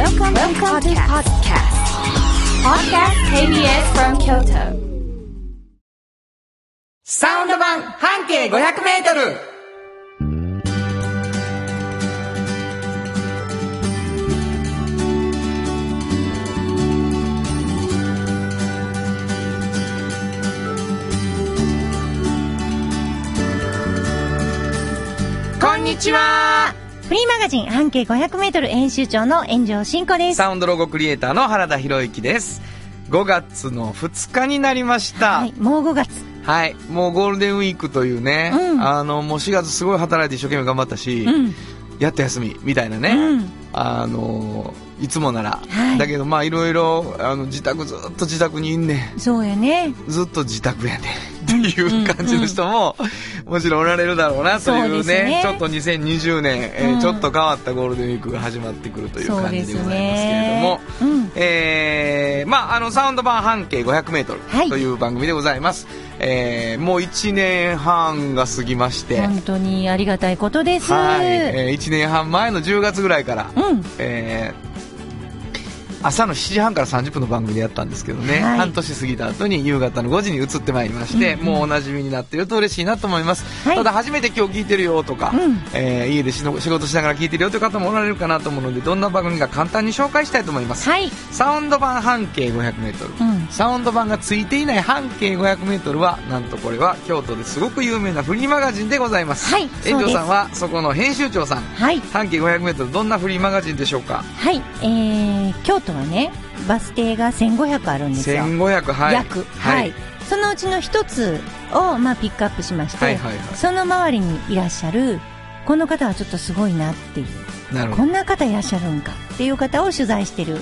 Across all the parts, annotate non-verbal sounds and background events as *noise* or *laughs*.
Welcome, Welcome to podcast. Podcast KBS from Kyoto. サウンド版半径500メートルこんにちはフリーマガジン半径500メートル編集長の炎上真子です。サウンドロゴクリエイターの原田博之です。5月の2日になりました。はい、もう5月。はい。もうゴールデンウィークというね、うんあの、もう4月すごい働いて一生懸命頑張ったし、うん。やっと休み、みたいなね。うん。あの、いつもなら。はいだけど、まあ、いろいろ、あの、自宅ずっと自宅にいんねそうやね。ん。ずっと自宅やねん。っていう感じの人も、もちろんおられるだろうな、というね。ねちょっと2020年、えーうんちょっと変わったゴールデンウィークが始まってくるという感じでございますけれどもね。。うん。えー、まあ、あの、サウンド版半径500メートルはいという番組でございます。えー、もう1年半が過ぎまして、本当にありがたいことです。はい、えー、1年半前の10月ぐらいから、うん。えー朝の7時半から30分の番組でやったんですけどね、はい。半年過ぎた後に夕方の5時に移ってまいりまして、うんうん。もうおなじみになっていると嬉しいなと思います、はい。ただ初めて今日聞いてるよとか、うん。えー家でしの仕事しながら聞いてるよという方もおられるかなと思うのでどんな番組か簡単に紹介したいと思います、はい。サウンド版半径 500m、うん。サウンド版がついていない半径 500m はなんとこれは京都ですごく有名なフリーマガジンでございますはい遠藤さんはそこの編集長さんはい。半径 500m どんなフリーマガジンでしょうか？はい。えー、京都はね、バス停が1500あるんですよ。1500はい約。はい。そのうちの一つを、まあ、ピックアップしまして、はいはいはいその周りにいらっしゃる、この方はちょっとすごいなっていう、なるほどこんな方いらっしゃるんかっていう方を取材してる、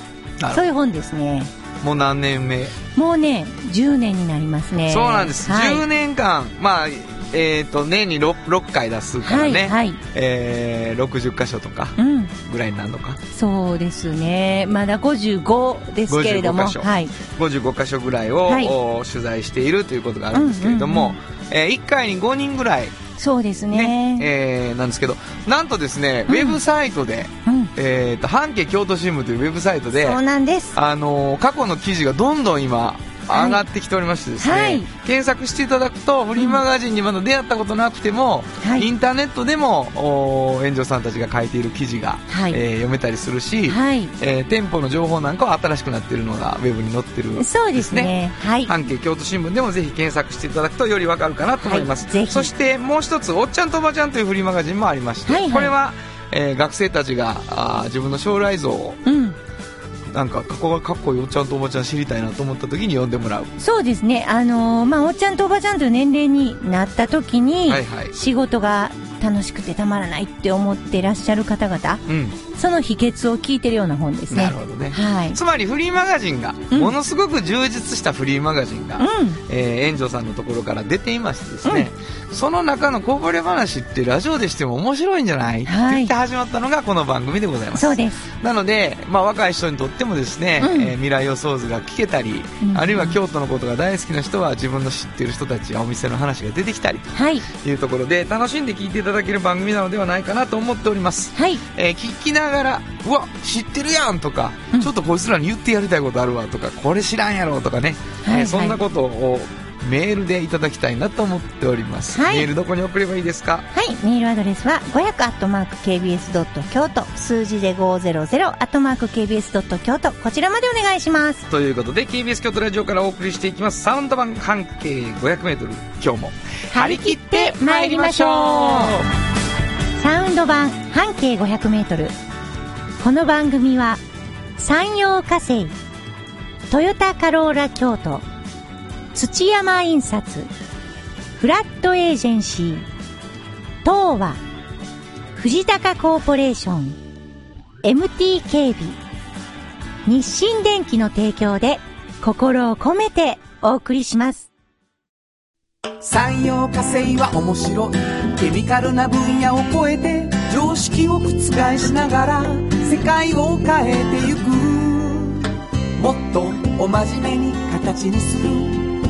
そういう本ですね。どもう何年目、もうね、10年になりますね。そうなんです、はい、10年間。まあえっ、と年に 6, 6回出すからね、はい、はい。えー、60箇所とかうん。ぐらいになるのか？そうですね。まだ55ですけれども、55箇所。はい。55箇所ぐらいを、はい。お取材しているということがあるんですけれども、うんうんえ1回に5人ぐらいそうですねね。えーなんですけどなんとですね、うんウェブサイトで、うん。えー、と半径京都新聞というウェブサイトでそうなんです。あのー過去の記事がどんどん今はい上がってきておりましてですね、はい検索していただくとフリーマガジンにまだ出会ったことなくても、はいインターネットでもお炎上さんたちが書いている記事が、はいえー読めたりするし、はい。えー店舗の情報なんかは新しくなっているのがウェブに載ってるそうですね。はい。半径京都新聞でもぜひ検索していただくとよりわかるかなと思います、はいそしてもう一つ「おっちゃんとおばちゃん」というフリーマガジンもありまして、はいはいこれは、えー学生たちがあー自分の将来像をうん。なんかここがかっこいいおっちゃんとおばちゃん知りたいなと思った時に読んでもらうそうですね。あのーまあ、おっちゃんとおばちゃんという年齢になった時に、はいはい仕事が楽しくてたまらないって思ってらっしゃる方々、うんその秘訣を聞いてるような本ですね。なるほどねはい。つまりフリーマガジンが、うんものすごく充実したフリーマガジンが、うん。えー、炎上さんのところから出ていましてですね、その中のこぼれ話ってラジオでしても面白いんじゃない、はいって言って始まったのがこの番組でございますそうです。なので、まあ、若い人にとってもですね、うんえー未来予想図が聞けたり、うんあるいは京都のことが大好きな人は自分の知っている人たちやお店の話が出てきたりはい。というところで楽しんで聞いていただける番組なのではないかなと思っております、はい。えー聞きながらうわ知ってるやんとか、うん。ちょっとこいつらに言ってやりたいことあるわとかこれ知らんやろとかね、はいはい。えーそんなことをメールでいただきたいなと思っております、はいメールどこに送ればいいですか？はい。メールアドレスは、500-kbs. 京都、数字で 500-kbs. 京都、こちらまでお願いします。ということで KBS 京都ラジオからお送りしていきますサウンド版半径 500m 今日も張り切って参りましょうサウンド版半径500メートル。この番組は、山陽火星、トヨタカローラ京都、土山印刷、フラットエージェンシー、東和、藤高コーポレーション、MT 警備、日清電機の提供で心を込めてお送りします。産業化成は面白い。ケミカルな分野を超えて常識を覆しながら世界を変えてゆく。もっとお真面目に形にする。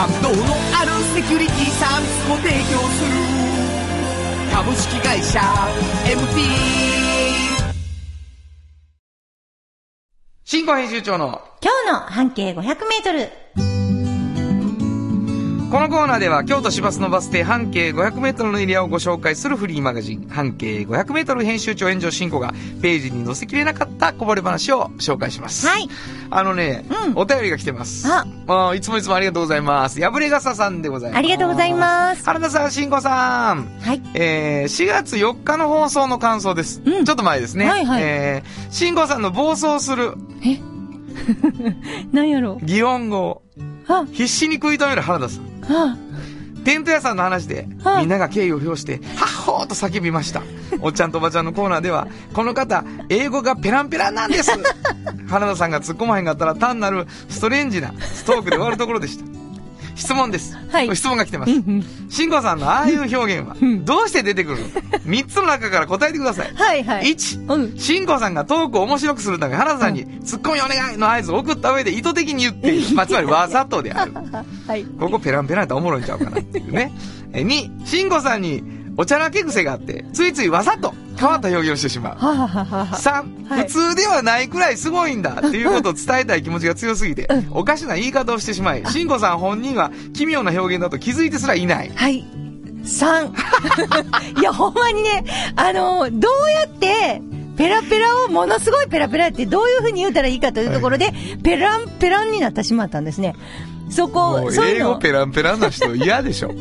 感動のあるセキュリティサービスも提供する株式会社 MT 新語編集長の今日の半径500メートル。このコーナーでは京都市バスのバス停半径500メートルのエリアをご紹介するフリーマガジン半径500メートル編集長炎上進行がページに載せきれなかったこぼれ話を紹介します。はい。あのね、うんお便りが来てます。ああいつもいつもありがとうございます。破れ傘さんでございます。ありがとうございます原田さん、慎吾さん。はい。えー、4月4日の放送の感想です。うんちょっと前ですね。はいはいえー、慎吾さんの暴走するえ？*laughs* 何やろ擬音語をあ、必死に食い止める原田さん。あ、テント屋さんの話で、はいみんなが敬意を表して、はっほーと叫びました。おっちゃんとおばちゃんのコーナーでは、この方、英語がペランペランなんです *laughs* 原田さんが突っ込まへんかったら単なるストレンジなストークで終わるところでした。質問です。はい質問が来てます。慎吾さんのああいう表現は、どうして出てくるの ?3 つの中から答えてください。はいはい。1、うん。慎吾さんがトークを面白くするため、原田さんに、ツッコミお願いの合図を送った上で意図的に言っている。まあ、つまりわざとである。*laughs* はい。ここペランペランやったらおもろいんちゃうかなっていうね。え、2、慎吾さんにおちゃらけ癖があって、ついついわざと変わった表現をしてしまう。ははははは。3、はい普通ではないくらいすごいんだっていうことを伝えたい気持ちが強すぎて、おかしな言い方をしてしまい、慎吾さん本人は奇妙な表現だと気づいてすらいない。はい。三。*laughs* いや、ほんまにね、あの、どうやって、ペラペラをものすごいペラペラってどういうふうに言うたらいいかというところで、ペランペランになってしまったんですね。そもこ、うそういうの、英語ペランペランな人嫌でしょ。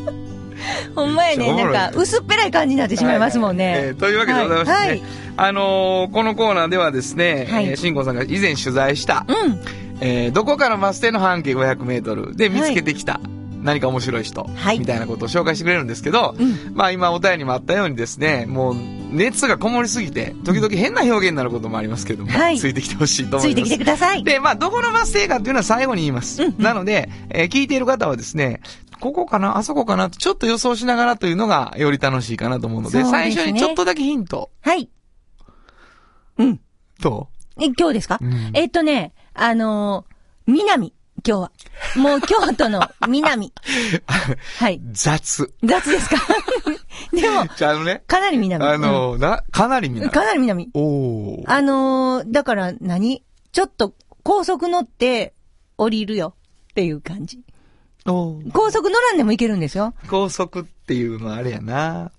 *laughs* ほんまやね、ないんか、薄っぺらい感じになってしまいますもんね。はいえーというわけでございましてね、はい。あのーこのコーナーではですね、はいえー慎吾さんが以前取材した、うん。えーどこからバス停の半径500メートルで見つけてきた、何か面白い人、はいみたいなことを紹介してくれるんですけど、うんまあ今お便りにもあったようにですね、もう熱がこもりすぎて、時々変な表現になることもありますけども、はいついてきてほしいと思います。ついてきてください。で、まあ、どこのバス停かっていうのは最後に言います。うんうんなので、えー聞いている方はですね、ここかなあそこかなとちょっと予想しながらというのがより楽しいかなと思うので、ですね最初にちょっとだけヒント。はい。うん。どえ、今日ですか、うんえっとね、あのー南。今日は。もう京都の南。う *laughs* はい。雑。雑ですか？*laughs* でも、あ、あのね、かなり南。あのーな、かなりみうんな。かなり南。おー。あのーだから何？ちょっと高速乗って降りるよっていう感じ。高速乗らんでも行けるんですよ。高速っていうのはあれやな。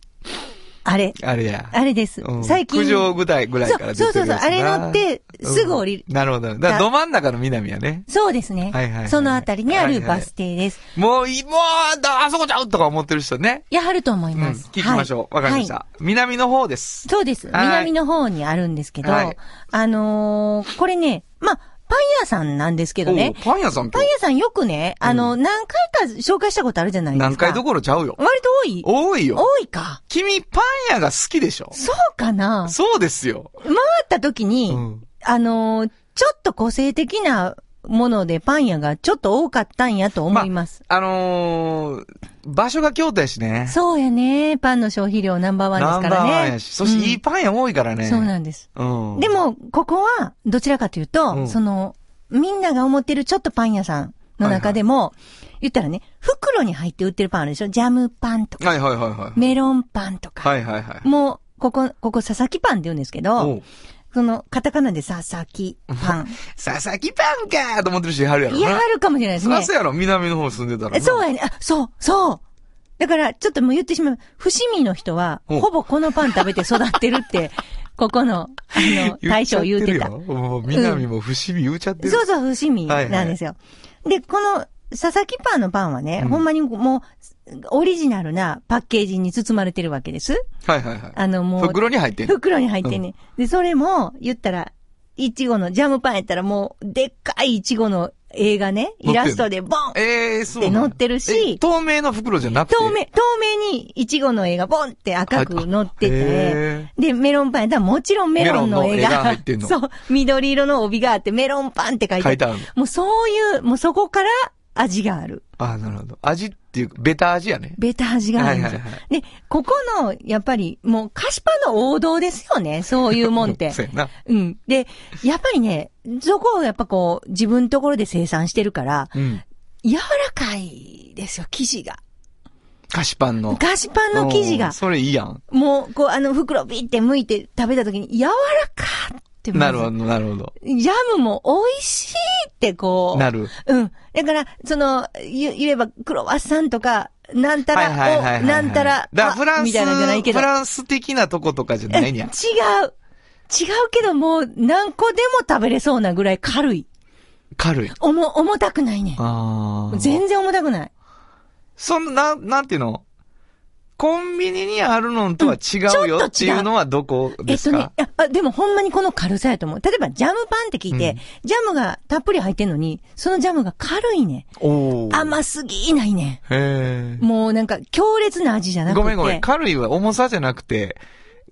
あれ。あれや。あれですうん。最近。九条ぐらいぐらいから出てるそうそうそうあれ乗ってすぐ降りるうんなるほど。だからど真ん中の南やね。そうですね。はいはいはいそのあたりにあはいはいるバス停です。もうい、もう、だあそこちゃうとか思ってる人ね。やはると思いうん、ます。聞きましょう。わ、はいかりました、南の方です。そうです。はい南の方にあるんですけど、はいあのーこれね、まあ、パン屋さんなんですけどねお、パン屋さんパン屋さんよくね、あの、何回か紹介したことあるじゃないですか。何回どころちゃうよ。割と多い多いよ。多いか。君、パン屋が好きでしょそうかなそうですよ。回った時に、うん。あのーちょっと個性的なものでパン屋がちょっと多かったんやと思います。あのー、場所が京都やしね。そうやね。パンの消費量ナンバーワンですナンバからね。ーワンやし。そしていいうんパン屋多いからね。そうなんです。うん。でも、ここは、どちらかというと、うんその、みんなが思ってるちょっとパン屋さんの中でも、言ったらね、袋に入って売ってるパンあるでしょ？ジャムパンとか、はいはいはいはい。メロンパンとか。はいはいはい。もう、ここ、ここ佐々木パンって言うんですけど、その、カタカナで佐々木パン。*laughs* 佐々木パンかーと思ってる人いはるやろな。いや、あるかもしれないですねそうやろ、南の方住んでたらな。そうやね。あ、そう、そう。だから、ちょっともう言ってしまう。伏見の人は、おほぼこのパン食べて育ってるって、*laughs* ここの、あの、大将言うてた。てもう南も伏見言うちゃってる。そうそう、伏見なんですよ。で、この、佐々木パンのパンはね、うんほんまにもう、オリジナルなパッケージに包まれてるわけです。はいはいはい。あの、もう、袋に入ってんの？袋に入ってんね、で、それも、言ったら、いちごの、ジャムパンやったらもう、でっかいいちごの、映画ね、イラストでボン！ええそうって載ってるしえ透明の袋じゃなくて？透明、透明にイチゴの絵がボンって赤く載っててへ、で、メロンパンやったらもちろんメロンの絵メロンの絵がが入ってん、の？そう、緑色の帯があってメロンパンって書いてある。もうそういう、もうそこから味がある。あなるほど。味っていうか、ベタ味やね。ベタ味があるんですよ。はいはいはで、ここの、やっぱり、もう菓子パンの王道ですよね、そういうもんって。*laughs* そうやな。うん。で、やっぱりね、そこをやっぱこう、自分のところで生産してるから、うん。柔らかいですよ、生地が。菓子パンの。菓子パンの生地が。それいいやん。もう、こう、あの、袋ビって剥いて食べた時に、柔らかってまずなるほど、なるほど。ジャムも美味しいってこう。なる。うん。だから、その、言言えば、クロワッサンとか、なんた。ら、お、なんたら、だフランス、あみたいなんじゃないけど。フランス的なとことかじゃないんや。違う。違うけど、もう、何個でも食べれそうなぐらい軽い。軽い。重、重たくないね。ああ。全然重たくない。そんな、なんていうの？コンビニにあるのとは違うよっていうのはどこえですか、っとね、ああでもほんまにこの軽さやと思う。例えば、ジャムパンって聞いて、うんジャムがたっぷり入ってんのに、そのジャムが軽いね。甘すぎないね。へえ。もうなんか、強烈な味じゃなくて。ごめんごめん。軽いは重さじゃなくて、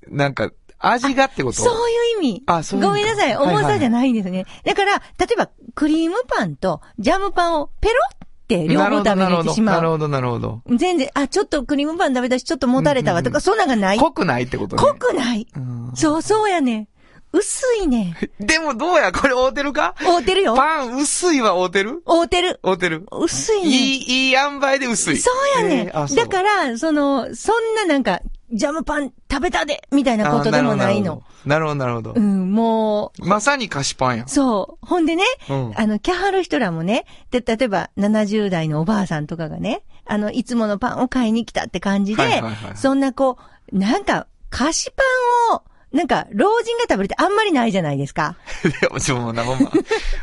なんか、味がってこと？そういう意味。あそういう意味かごめんなさい。はいはい重さじゃないんですね。だから、例えば、クリームパンとジャムパンをペロって両方食べれてしまう。なるほど、なるほど。全然、あ、ちょっとクリームパン食べたし、ちょっともたれたわとか、そんなんがない。濃くないってことね。濃くない？うんそう、そうやね。薄いね。*laughs* でもどうや？これ合うてるか？合うてるよ。パン薄いは合うてる？合うてる。合うてる。薄いね。いい、いい塩梅で薄い。そうやねえーだから、その、そんななんか、ジャムパン食べたでみたいなことでもないの。なるほど、なるほど。うん、もまさに菓子パンやう、。そう。ほんでね、うんあの、キャハる人らもね、で、例えば70代のおばあさんとかがね、あの、いつものパンを買いに来たって感じで、はいはいはいそんなこう、なんか、菓子パンを、なんか、老人が食べるってあんまりないじゃないですか。*laughs* でも、ちょ、もうな、ほん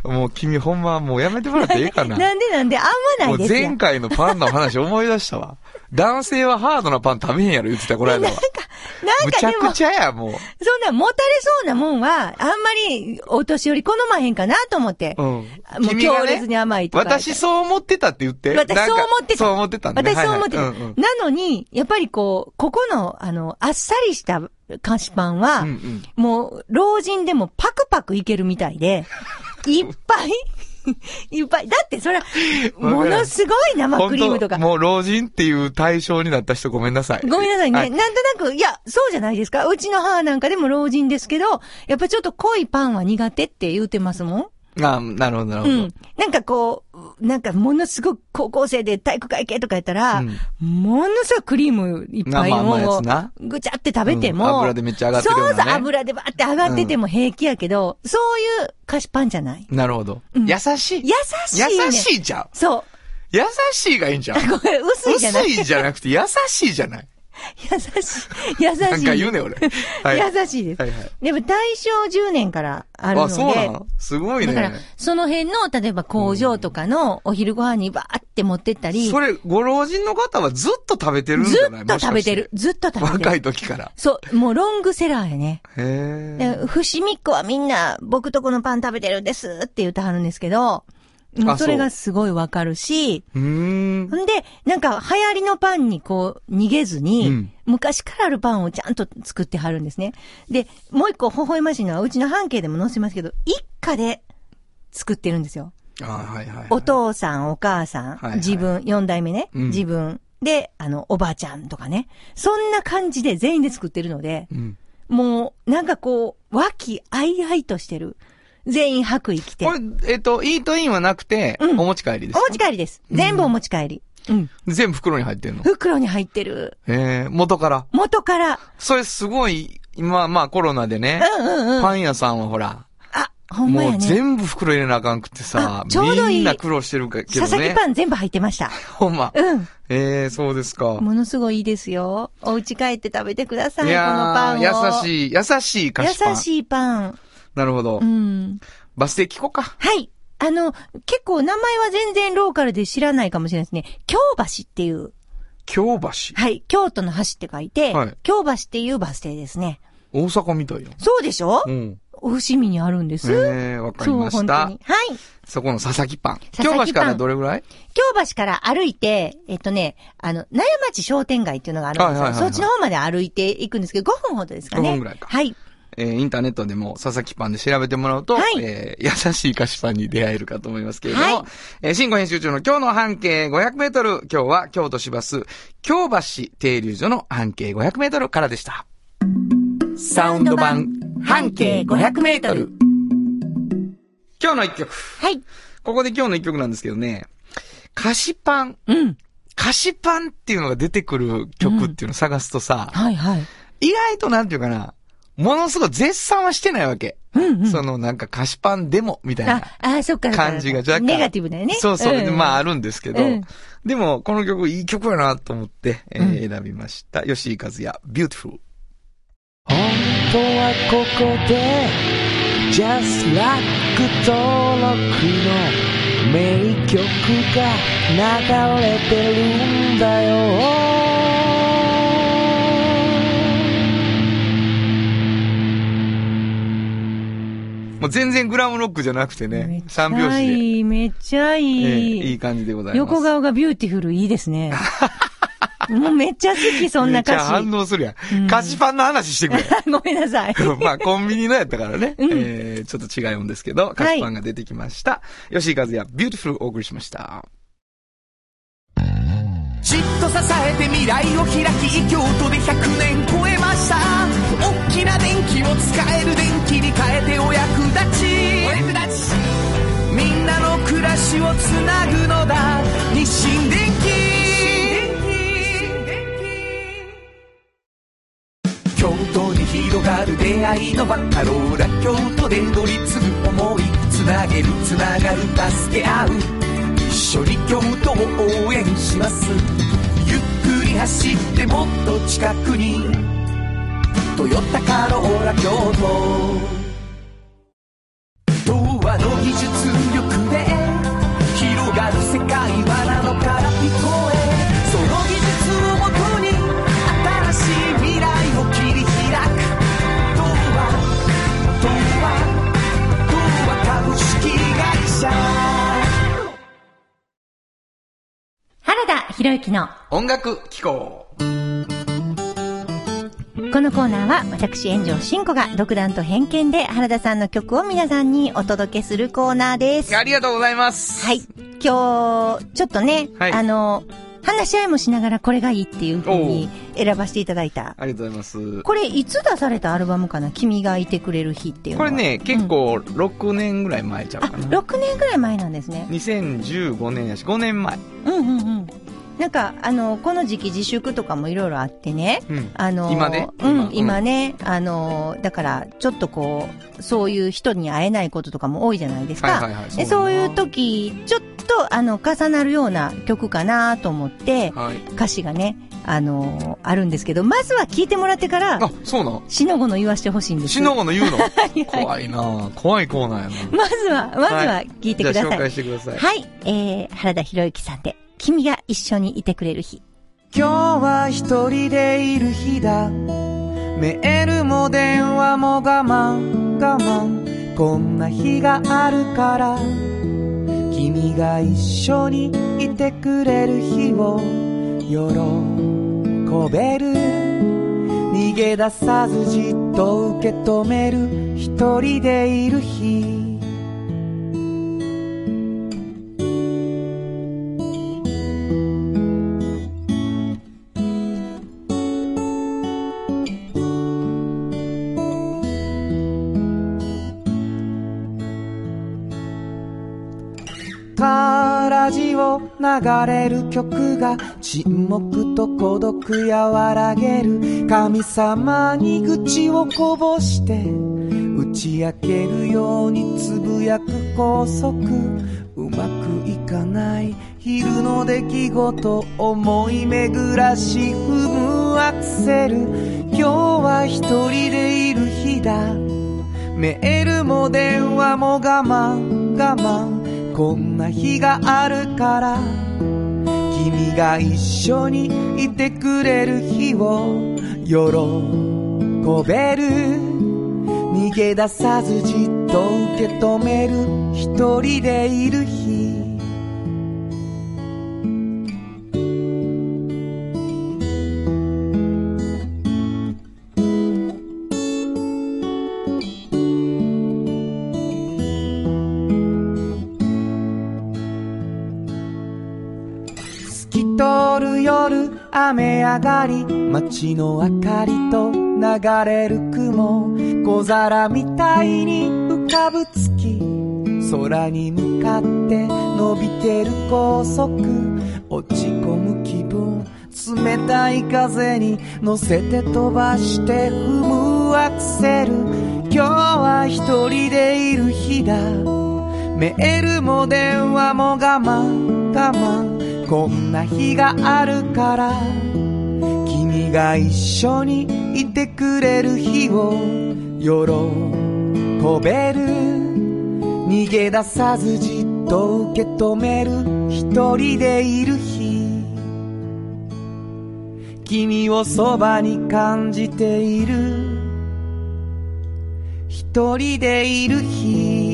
ま。もう君ほんま、もうやめてもらっていいかな。*laughs* なんでなんであんまなもいうですよ。前回のパンの話思い出したわ。男性はハードなパン食べへんやろ言ってた、この間は。なんむちゃかでも、くちゃや、もう。そんな、もたれそうなもんは、あんまり、お年寄り好まへんかなと思って。うん。もう強烈に甘いとか。私そう思ってたって言って。私そう思ってた。なんかそう思ってたんだね。私そう思ってた。はいはいうんうんなのに、やっぱりこう、ここの、あの、あっさりした菓子パンは、うんうんもう、老人でもパクパクいけるみたいで、*laughs* いっぱい *laughs* いっぱい。だってそれは、ものすごい生クリームとか。もう老人っていう対象になった人ごめんなさい。ごめんなさいね。はいなんとなく、いや、そうじゃないですか。うちの母なんかでも老人ですけど、やっぱちょっと濃いパンは苦手って言うてますもん。あ、なるほど、なるほど。うん。なんかこう、なんかものすごく高校生で体育会系とかやったら、ものすごいクリームいっぱいをぐちゃって食べても、うん油でめっちゃ上がってるねそうそう、油でバーって上がってても平気やけど、そういう菓子パンじゃない。なるほど。うん優しい。優しい、ね。優しいじゃん。そう。優しいがいいんじゃん。*laughs* これ薄いじゃない薄いじゃなくて優しいじゃない。優しい。優しい。なんか言うね、俺。はい。優しいです。はいはい。でも大正10年からあるのあ、で。そうなのすごいだからね。、その辺の、例えば工場とかのお昼ご飯にバーって持ってったり、それ、ご老人の方はずっと食べてるんじずゃない？っと食べてる。。ずっと食べてる。若い時から。そう、もうロングセラーやね。へえ。で、伏見っ子はみんな、僕とこのパン食べてるんですって言ってはるんですけど、もうそれがすごいわかるし、うんで、なんか流行りのパンにこう、逃げずに、うん昔からあるパンをちゃんと作ってはるんですね。で、もう一個微笑ましいのは、うちの半径でも載せますけど、一家で作ってるんですよ。あはいはいはい。お父さん、お母さん、はいはい自分、四代目ね、うん自分、で、あの、おばあちゃんとかね。そんな感じで全員で作ってるので、うん。もう、なんかこう、和気あいあいとしてる。全員白衣着て。これ、えっと、イートインはなくて、うんお持ち帰りですか？お持ち帰りです。全部お持ち帰り。うん。全部袋に入ってんの？袋に入ってる。ええ、元から？元から。それすごい、今、まあコロナでね、うんうんうん。パン屋さんはほら、あ、ほんまやもうね。全部袋入れなあかんくてさあ、ちょうどいいみんな苦労してるけど佐々木ね。パン全部入ってました。ほんま。うん。ええそうですか。ものすごいいいですよ。お家帰って食べてください、いこのパンを。やー、優しい、優しい菓子パン。優しいパン。なるほどう。ん。バス停聞こうか。はい。あの、結構名前は全然ローカルで知らないかもしれないですね。京橋っていう、京橋。はい、京都の橋って書いて、はい京橋っていうバス停ですね。大阪みたいよ。そうでしょ、うん。伏見にあるんです。ええわかりました。はい。そこの佐々木パン。佐々木パン京橋からどれぐらい？京橋から歩いて、えっとね、あの、納屋町商店街っていうのがあるんですよ。はいはいはいはいそっちの方まで歩いていくんですけど、5分ほどですかね。5分ぐらいかはい。えーインターネットでも佐々木パンで調べてもらうと、はいえー優しい菓子パンに出会えるかと思いますけれども、はいえー新語編集長の今日の半径500メートル、今日は京都市バス、京橋停留所の半径500メートルからでした。サウンド版半径500メートル。今日の一曲。はい。ここで今日の一曲なんですけどね、菓子パン、うん。菓子パンっていうのが出てくる曲っていうのを探すとさ、はいはい。意外となんていうかな、ものすごい絶賛はしてないわけ。うんうん。そのなんか菓子パンでも、みたいなあ、あ、そっか。感じが若干。ネガティブだよね。そうそう。んまああるんですけど、うんでもこの曲いい曲やなと思って、えーうん選びました。吉井和也、Beautiful。本当はここで Just Like 登録の名曲が流れてるんだよもう全然グラムロックじゃなくてめっね、ち三拍ゃ子で、いい、めっちゃいえーい。いい感じでございます。横顔がビューティフルいいですね。*laughs* もうめっちゃ好き、そんなめっちゃ歌詞。反応するやうんん。菓子パンの話してくれ。*laughs* ごめんなさい。*laughs* まあ、コンビニのやったからね。うんえー、ちょっと違うんですけど、菓子パンが出てきました。吉井和也、ビューティフルお送りしました。じっと支えて未来を開き京都で100年超えました。大きな電気を使える電気に変えてお役立ち。お役立ちみんなの暮らしをつなぐのだ。日清電気京都に広がる出会いのバカローラ京都で乗り継ぐ思い。つなげるつながる助け合う。一緒に京都を応援します。ゆっくり走ってもっと近くに「トヨタカローラ京原田博之の音楽機構。このコーナーは私炎上真子が独断と偏見で原田さんの曲を皆さんにお届けするコーナーです。ありがとうございます。はい。今日、ちょっとね、はいあの、話し合いもしながらこれがいいっていう風に選ばせていただいた。ありがとうございます。これいつ出されたアルバムかな？君がいてくれる日っていう。これね、結構6年ぐらい前ちゃうあ、かな。6年ぐらい前なんですね。2015年やし、5年前。うんうんうん。なんか、あの、この時期自粛とかもいろいろあってね。うん。あの、今ね？うん、今今ね、あの、だから、ちょっとこう、そういう人に会えないこととかも多いじゃないですか。はいはいはい。でそういう時、ちょっと、あの、重なるような曲かなと思って、はい。歌詞がね、あのあるんですけど、まずは聞いてもらってから、あ、そうなんしのごの言わしてほしいんです。しのごの言うの？*laughs* はい怖いなぁ怖いコーナーやなまずは、まずは聞いてください。じゃあ紹介してください。はい、えー、原田博之さんで、君が一緒にいてくれる日。今日は一人でいる日だ。メールも電話も我慢我慢。こんな日があるから。君が一緒にいてくれる日を。喜べる。逃げ出さずじっと受け止める。一人でいる日。流れる曲が沈黙と孤独和らげる神様に愚痴をこぼして打ち明けるようにつぶやく高速。うまくいかない昼の出来事思い巡らし踏むアクセル今日は一人でいる日だ。メールも電話も我慢我慢。こんな日があるから。君が一緒にいてくれる日を喜べる。逃げ出さずじっと受け止める一人でいる日。上がり街の明かりと流れる雲。小皿みたいに浮かぶ月。空に向かって伸びてる高速。落ち込む気分。冷たい風に乗せて飛ばして踏むアクセル。今日は一人でいる日だ。メールも電話も我慢我慢。こんな日があるから。が一緒にいてくれる日を喜べる。逃げ出さずじっと受け止める一人でいる日。君をそばに感じている。一人でいる日。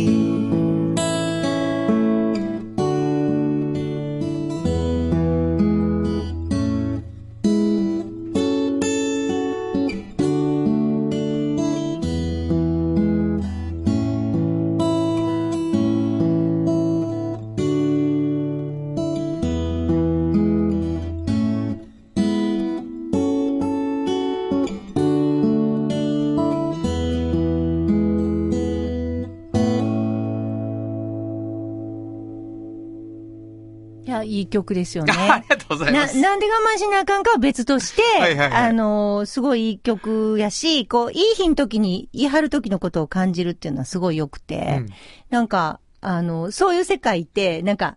いや、いい曲ですよね。*laughs* ありがとうございまな、す。なんで我慢しなあかんかは別として、はいはいはいあのーすごいいい曲やし、こう、いい日の時に、言い張る時のことを感じるっていうのはすごい良くて、うんなんか、あの、そういう世界って、なんか、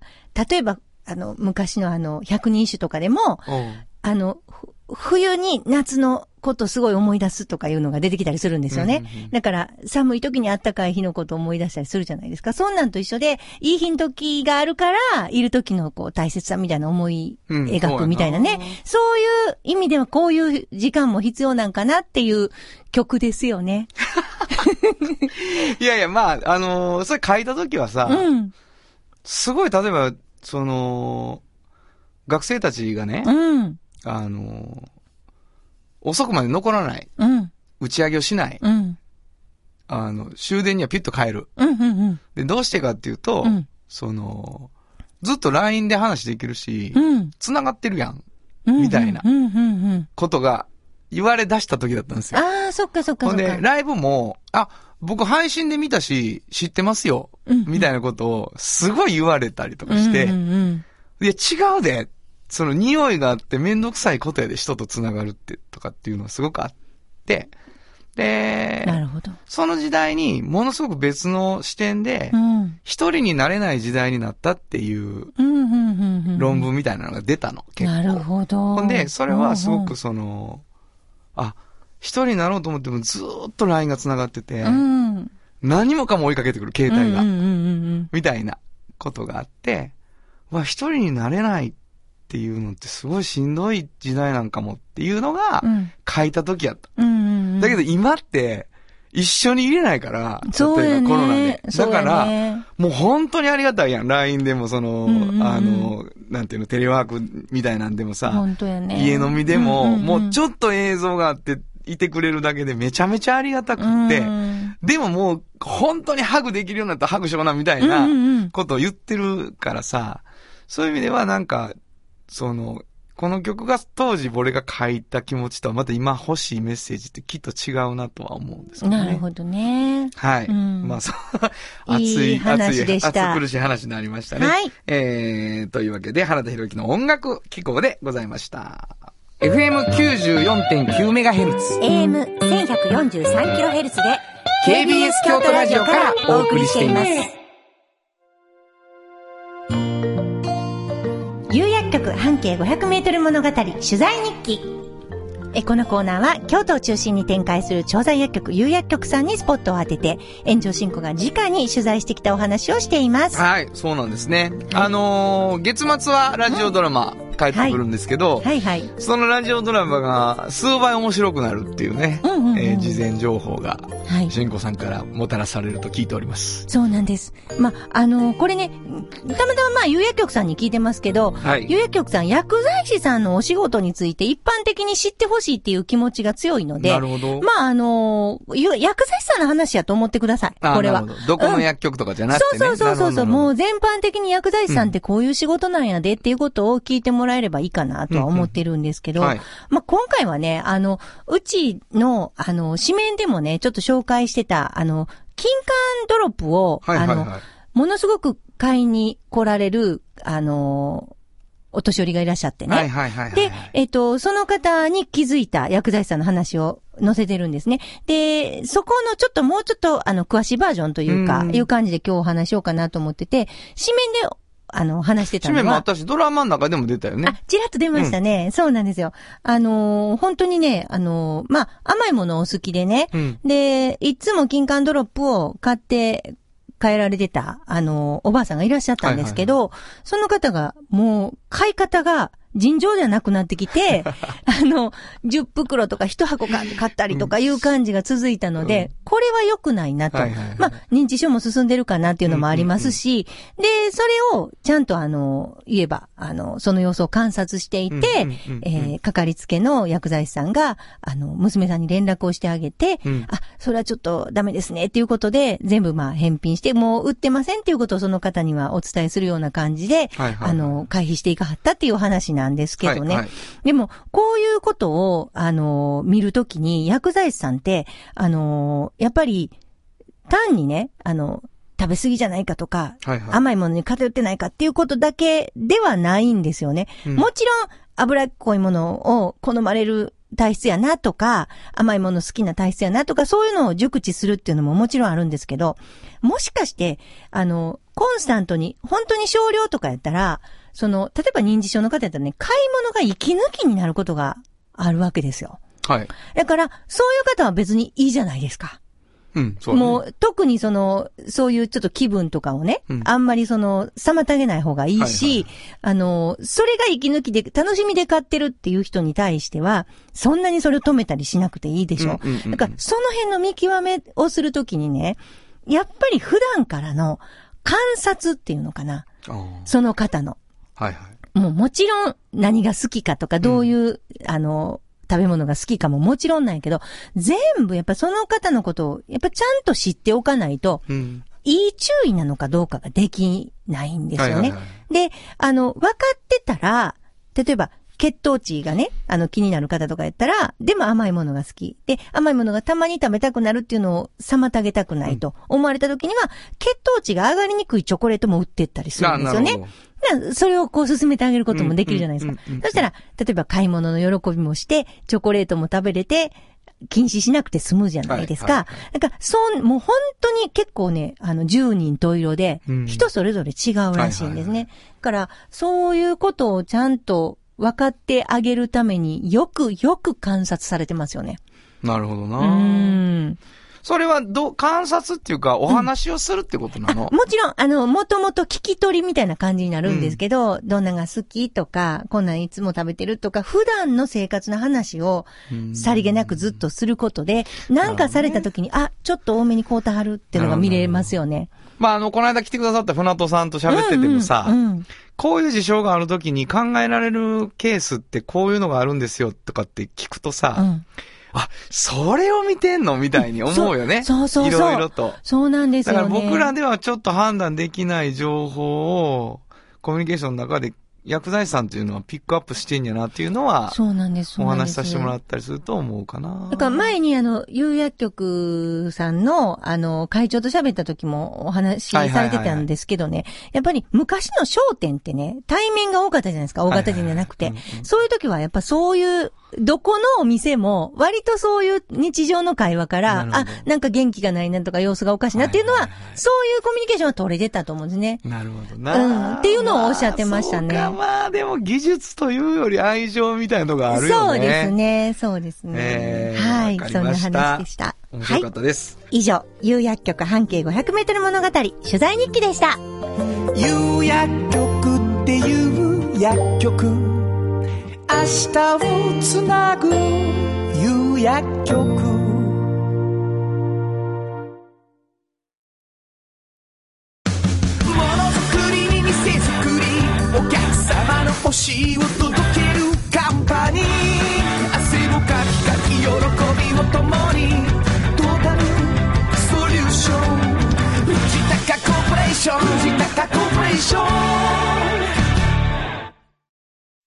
例えば、あの、昔のあの、百人一首とかでも、うんあの、ふ冬に夏のことすごい思い出すとかいうのが出てきたりするんですよね。うんうんうんだから、寒い時にあったかい日のことを思い出したりするじゃないですか。そんなんと一緒で、いい日の時があるから、いる時のこう大切さみたいな思いうん描くみたいなね。そういう意味ではこういう時間も必要なんかなっていう曲ですよね。*laughs* いやいや、まあ、あのーそれ書いた時はさ、うん。すごい、例えば、その、学生たちがね、うん。あのー遅くまで残らない、うん。打ち上げをしない、うん。あの、終電にはピュッと帰る。うん。うん。で、どうしてかっていうと、うんその、ずっと LINE で話できるし、うん。繋がってるやん、うん。みたいなうん。うん。うん。ことが言われ出した時だったんですよ。ああ、そっかそっかほんで、そっか。ライブも、あ、僕配信で見たし、知ってますよ、うんみたいなことを、すごい言われたりとかして、うんうんうんいや、違うで。その匂いがあってめんどくさいことやで人と繋がるって、とかっていうのはすごくあって、で、なるほど。その時代にものすごく別の視点でう、ん。一人になれない時代になったっていううん、うん、うんうん。論文みたいなのが出たの、結構。なるほど。ほんで、それはすごうんくその、あ、一人になろうと思ってもずーっと LINE が繋がってて、うん。うん。何もかも追いかけてくる、携帯が。うんうんうんみたいなことがあって、わ、一人になれないっていうのってすごいしんどい時代なんかもっていうのが。書いた時やった。だけど今って一緒にいれないから、コロナで。だから、ねもう本当にありがたいやん。LINE でもその、うんうんうんあの、なんていうの、テレワークみたいなんでもさ、本当やね。家飲みでも、んんんもうちょっと映像があって、いてくれるだけでめちゃめちゃありがたくって、うんでももう、本当にハグできるようになったらハグしような、みたいなことを言ってるからさ、そういう意味ではなんか、その、この曲が当時俺が書いた気持ちとはまた今欲しいメッセージってきっと違うなとは思うんですけどね。なるほどね。はい。うんまあ、そう、熱いいい、熱い、話でした熱苦しい話になりましたね。はい。えー、というわけで、原田博之の音楽機構でございました。FM94.9MHz。AM1143kHz で KBS 京都ラジオからお送りしています。局半径 500m 物語取材日記。え、このコーナーは京都を中心に展開する調剤薬局有薬局さんにスポットを当てて、炎上進行が直に取材してきたお話をしています。はい、そうなんですね。あのー月末はラジオドラマ、帰ってくるんですけど、はいはい。そのラジオドラマが数倍面白くなるっていうね、うんうんうんえー事前情報が、はい。しんこさんからもたらされると聞いております。そうなんです。ま、あのこれね、たまたままあ、有薬局さんに聞いてますけど、はい有薬局さん、薬剤師さんのお仕事について一般的に知ってほしいっていう気持ちが強いので、なるほど。まあ、あのゆ薬剤師さんの話やと思ってください。あこれは。どどこの薬局とかじゃなくてね。そうそうそうそう。なるほどもう全般的に薬剤師さんってこういう仕事なんやでっていうことを聞いてもらえればいいかなとは思ってるんですけど、はいまあ、今回はね、あの、うちの、あの、紙面でもね、ちょっと紹介してた、あの、金管ドロップを、はいはいはいあの、ものすごく買いに来られる、あの、お年寄りがいらっしゃってね。はいはいはいはい。で、えっと、その方に気づいた薬剤師さんの話を載せてるんですね。で、そこのちょっともうちょっと、あの、詳しいバージョンというか、うんいう感じで今日お話しようかなと思ってて、紙面で、あの、話してたのは、紙面も私ドラマの中でも出たよねあ。、ちらっと出ましたね。そうなんですよ。あのー本当にね、あのーまあ、甘いものお好きでね。うん。で、いつも金柑ドロップを買って帰られてた、あのーおばあさんがいらっしゃったんですけど、その方が、もう、買い方が、尋常じゃなくなってきて、*laughs* あの、10袋とか1箱か買ったりとかいう感じが続いたので、これは良くないなと。はいはいはい。まあ、認知症も進んでるかなっていうのもありますし、で、それをちゃんとあの、言えば、あの、その様子を観察していて、えー、かかりつけの薬剤師さんが、あの、娘さんに連絡をしてあげて、うん。あ、それはちょっとダメですねっていうことで、全部まあ返品して、もう売ってませんっていうことをその方にはお伝えするような感じで、はいはいはい。あの、回避していかはったっていうお話なんですけどね。はいはいでも、こういうことを、あの、見るときに、薬剤師さんって、あの、やっぱり、単にね、あの、食べ過ぎじゃないかとか、はいはい甘いものに偏ってないかっていうことだけではないんですよね。うんもちろん、脂っこいものを好まれる体質やなとか、甘いもの好きな体質やなとか、そういうのを熟知するっていうのももちろんあるんですけど、もしかして、あの、コンスタントに、本当に少量とかやったら、その、例えば認知症の方やったらね、買い物が息抜きになることがあるわけですよ。はい。だから、そういう方は別にいいじゃないですか。うん、そうだねもう、特にその、そういうちょっと気分とかをね、うんあんまりその、妨げない方がいいし、はいはいあの、それが息抜きで、楽しみで買ってるっていう人に対しては、そんなにそれを止めたりしなくていいでしょ。うんうんうんうんだから、その辺の見極めをするときにね、やっぱり普段からの観察っていうのかな。その方の。はいはい。もうもちろん何が好きかとか、どういう、あの、食べ物が好きかももちろんなんやけど、全部やっぱその方のことを、やっぱちゃんと知っておかないと、うん。いい注意なのかどうかができないんですよね。はいはいはで、あの、分かってたら、例えば、血糖値がね、あの、気になる方とかやったら、でも甘いものが好き。で、甘いものがたまに食べたくなるっていうのを妨げたくないと思われた時には、血糖値が上がりにくいチョコレートも売ってったりするんですよねあなるほ。なそれをこう進めてあげることもできるじゃないですか。そしたら、例えば買い物の喜びもして、チョコレートも食べれて、禁止しなくて済むじゃないですか。だから、そう、もう本当に結構ね、あの、十人十色でうん、人それぞれ違うらしいんですね。だから、そういうことをちゃんと分かってあげるためによくよく観察されてますよね。なるほどな。うーん。それはどう、観察っていうか、お話をするってことなの、もちろん、あの、もともと聞き取りみたいな感じになるんですけど、どんなが好きとか、こんなんいつも食べてるとか、普段の生活の話をうん。さりげなくずっとすることで、なんかされた時に、あ、ちょっと多めにこうたはるっていうのが見れますよね。まあ、あの、この間来てくださった船戸さんと喋っててもさ、うんうんこういう事象があるときに考えられるケースってこういうのがあるんですよとかって聞くとさ、うんあ、それを見てんのみたいに思うよね。そうそうそうそういろいろと。そうなんですだよね。から僕らではちょっと判断できない情報を、コミュニケーションの中で薬剤師さんっていうのはピックアップしてんやなっていうのは、そうなんです。お話しさせてもらっったりすると思うかな。だから前にあの、有薬局さんの、あの、会長と喋った時もお話しされてたんですけどね、やっぱり昔の商店ってね、対面が多かったじゃないですか、大型人じゃなくてはいはいはいうんう。んそういう時はやっぱそういう、どこのお店も、割とそういう日常の会話から、あなんか元気がないなとか様子がおかしいなっていうのははいはいはい、そういうコミュニケーションは取れてたと思うんですね。なるほどな。うんっていうのをおっしゃってましたねあそうか、まあでも技術というより愛情みたいなのがあるよね。そうです。ね、そうですね。えーはい、そんな話でした。はい面白かっ。たです。以上、有薬局半径500メートル物語、取材日記でした。有薬局っていう薬局明日をつなぐ夕薬局。ものづくりに店づくりお客様の欲しいを届けるカンパニー。汗をかきかき喜びを共に。トータルソリューション。藤高コーポレーション。藤高コーポレーション。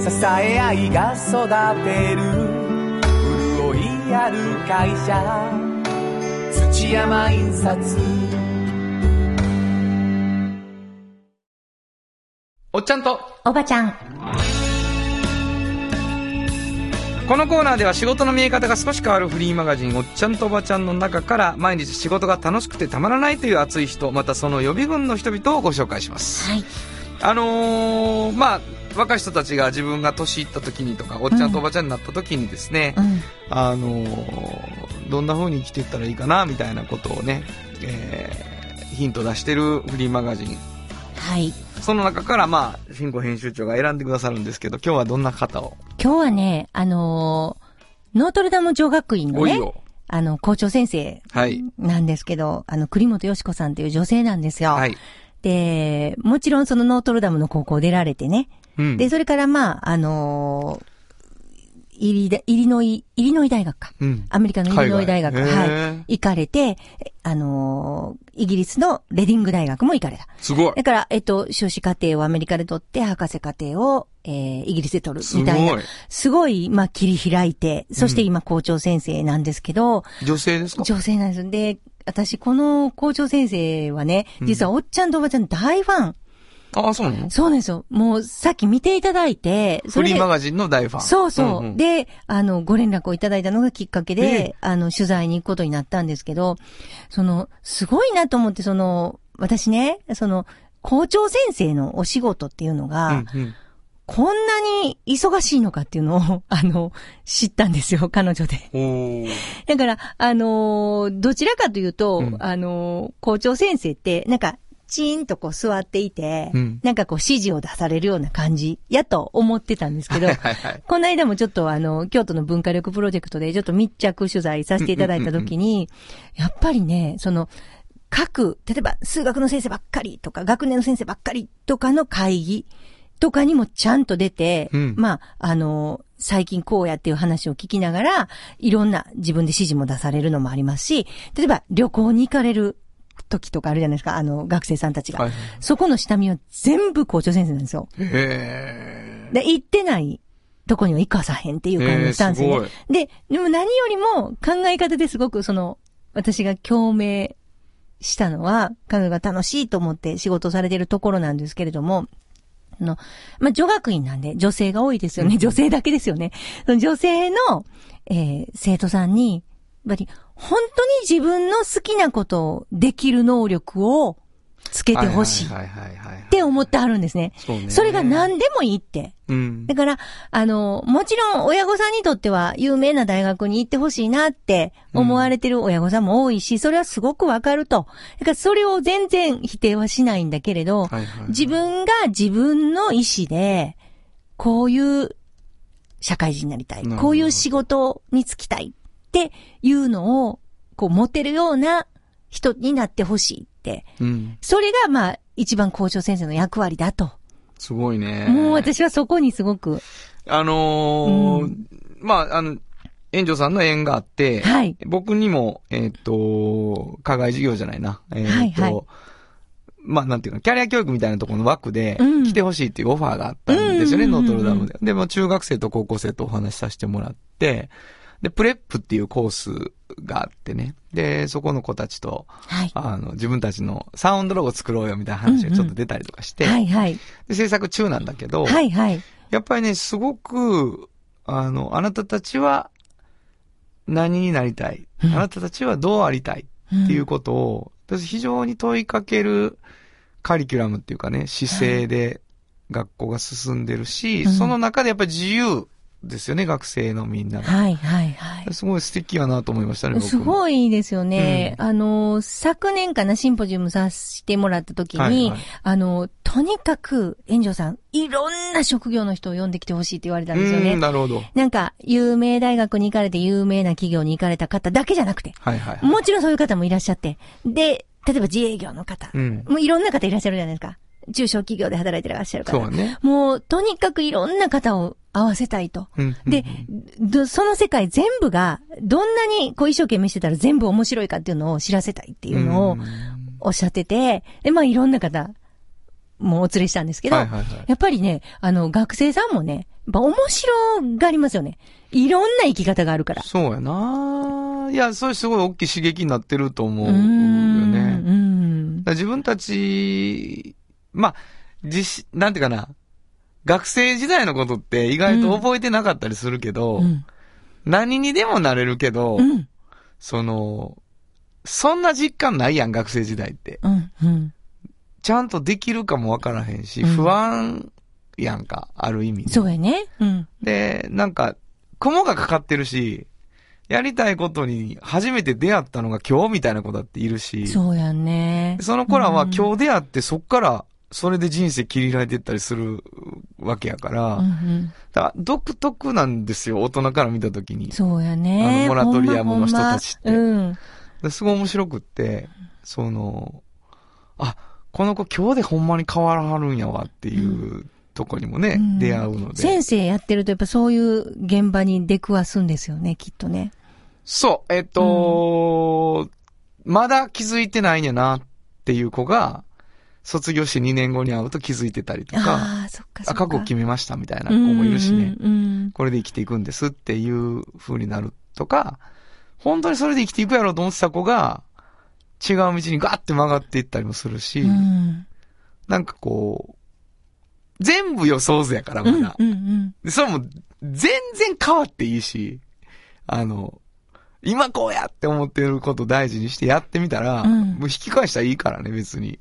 支え合いが育てる潤いある会社土山印刷おっちゃんと、おばちゃん。このコーナーでは仕事の見え方が少し変わるフリーマガジン、おっちゃんとおばちゃんの中から、毎日仕事が楽しくてたまらないという熱い人、またその予備軍の人々をご紹介します。はい。あのー、まあ、若い人たちが自分が年いった時にとか、おっちゃんとおばちゃんになった時にですね、うん。あのー、どんな風に生きていったらいいかな、みたいなことをね、えー、ヒント出してるフリーマガジン。はい。その中から、まあ、新語編集長が選んでくださるんですけど、今日はどんな方を？今日はね、あのーノートルダム女学院のね。あの、校長先生はい。なんですけど、あの、栗本よし子さんという女性なんですよ。はい。で、もちろんそのノートルダムの高校出られてね。うん。で、それからまあ、あのーイリダイリノイ、イリノイ大学か。うん。アメリカのイリノイ大学、はいー。行かれて、えあのーイギリスのレディング大学も行かれた。すごい。だから、えっと、修士課程をアメリカで取って、博士課程を、えー、イギリスで取るすごいみたいな。。すごい、まあ、切り開いて、そして今、校長先生なんですけど、女性ですか？女性なんです。で、私、この校長先生はね、実はおっちゃんとおばちゃん大ファン。ああ、そうなの？そうなんですよ。もう、さっき見ていただいて、フリーマガジンの大ファン。そうそう。んんで、あの、ご連絡をいただいたのがきっかけえで、あの、取材に行くことになったんですけど、その、すごいなと思って、その、私ね、その、校長先生のお仕事っていうのが、うんうんこんなに忙しいのかっていうのを、*laughs* あの、知ったんですよ、彼女で。だから、あのーどちらかというと、うんあのー校長先生って、なんか、チーンとこう座っていて、うん。なんかこう指示を出されるような感じやと思ってたんですけど、はいはいはい。この間もちょっとあの、京都の文化力プロジェクトでちょっと密着取材させていただいたときに、やっぱりね、その、各、例えば数学の先生ばっかりとか、学年の先生ばっかりとかの会議とかにもちゃんと出て、うん。まあ、あの、最近こうやっていう話を聞きながら、いろんな自分で指示も出されるのもありますし、例えば旅行に行かれる時とかあるじゃないですか、あの、学生さんたちが。はいはいそこの下見は全部校長先生なんですよ。へで、行ってないとこには行かさへんっていう感じのスタンスで、ねえーすで、でも何よりも考え方ですごくその、私が共鳴したのは、彼女が楽しいと思って仕事をされているところなんですけれども、あの、まあ、女学院なんで女性が多いですよね。女性だけですよね。その女性の、えー生徒さんに、ぱり、本当に自分の好きなことをできる能力をつけてほしいっ。て思ってはるんですね。そうね。それが何でもいいって。うんだ。から、あの、もちろん親御さんにとっては有名な大学に行ってほしいなって思われてる親御さんも多いし、それはすごくわかると。だからそれを全然否定はしないんだけれど、自分が自分の意思で、こういう社会人になりたいこういう仕事に就きたいっていうのを、こう持てるような人になってほしいって。うん。それが、まあ、一番校長先生の役割だと。すごいね。もう私はそこにすごく、あのーうまあ、あの、園長さんの縁があって、はい僕にも、えっ、と、課外授業じゃないな。えっ、と、はいはいまあ、なんていうの、キャリア教育みたいなところの枠でうん、来てほしいっていうオファーがあったんですよね、うんノートルダムで。でも、中学生と高校生とお話しさせてもらって、で、プレップっていうコースがあってね。で、そこの子たちと、はい。あの、自分たちのサウンドロゴ作ろうよみたいな話がちょっと出たりとかして、はいはい。で制作中なんだけど、はいはい。やっぱりね、すごく、あの、あなたたちは何になりたい、うんあなたたちはどうありたい？っていうことを、私非常に問いかけるカリキュラムっていうかね、姿勢で学校が進んでるし、うんその中でやっぱり自由ですよね、学生のみんなが。はいはいはい。すごい素敵やなと思いましたね。すごい。いですよね。あの、昨年かな、シンポジウムさせてもらった時に、はいはいあの、とにかく、炎上さん、いろんな職業の人を呼んできてほしいって言われたんですよねうん、。なるほど。なんか、有名大学に行かれて有名な企業に行かれた方だけじゃなくて、はいはい。もちろんそういう方もいらっしゃって、で、例えば自営業の方、うん。もういろんな方いらっしゃるじゃないですか。中小企業で働いてらっしゃる方。そうね。もう、とにかくいろんな方を合わせたいと。うん。で、どその世界全部が、どんなにこう一生懸命してたら全部面白いかっていうのを知らせたいっていうのをんおっしゃってて、で、まあいろんな方、もうお連れしたんですけど、はいはいはい。やっぱりね、あの、学生さんもね、やっぱ面白がりますよね。いろんな生き方があるから。そうやな。いや、それすごい大きい刺激になってると思ううよんね。自分たち、まあ、実、なんていうかな。学生時代のことって意外と覚えてなかったりするけど、うん。何にでもなれるけど、うん。その、そんな実感ないやん、学生時代って。うん。うん。ちゃんとできるかもわからへんし、うん不安やんか、ある意味で。そうやね。うん。で、なんか、雲がかかってるし、やりたいことに初めて出会ったのが今日みたいな子だっているし、そうやね。その子らはうん今日出会ってそっから、それで人生切り開いていったりするわけやから、うんうん。だから独特なんですよ、大人から見たときに。そうやね。あのモラトリアムの人たちってうん。ですごい面白くって、その、あ、この子今日でほんまに変わらはるんやわっていうとこにもね、うん出会うので。先生やってるとやっぱそういう現場に出くわすんですよね、きっとね。そう、えっと、まだ気づいてないんやなっていう子が、卒業して2年後に会うと気づいてたりとか、ああ、そっかそあ、っか。覚悟決めましたみたいな子もいるしね。うんうんうんこれで生きていくんですっていう風になるとか、本当にそれで生きていくやろうと思ってた子が、違う道にガーって曲がっていったりもするし、なんかこう、全部予想図やから、まだ。うんうんでそれも全然変わっていいし、あの、今こうやって思ってること大事にしてやってみたら、うんもう引き返したらいいからね、別に。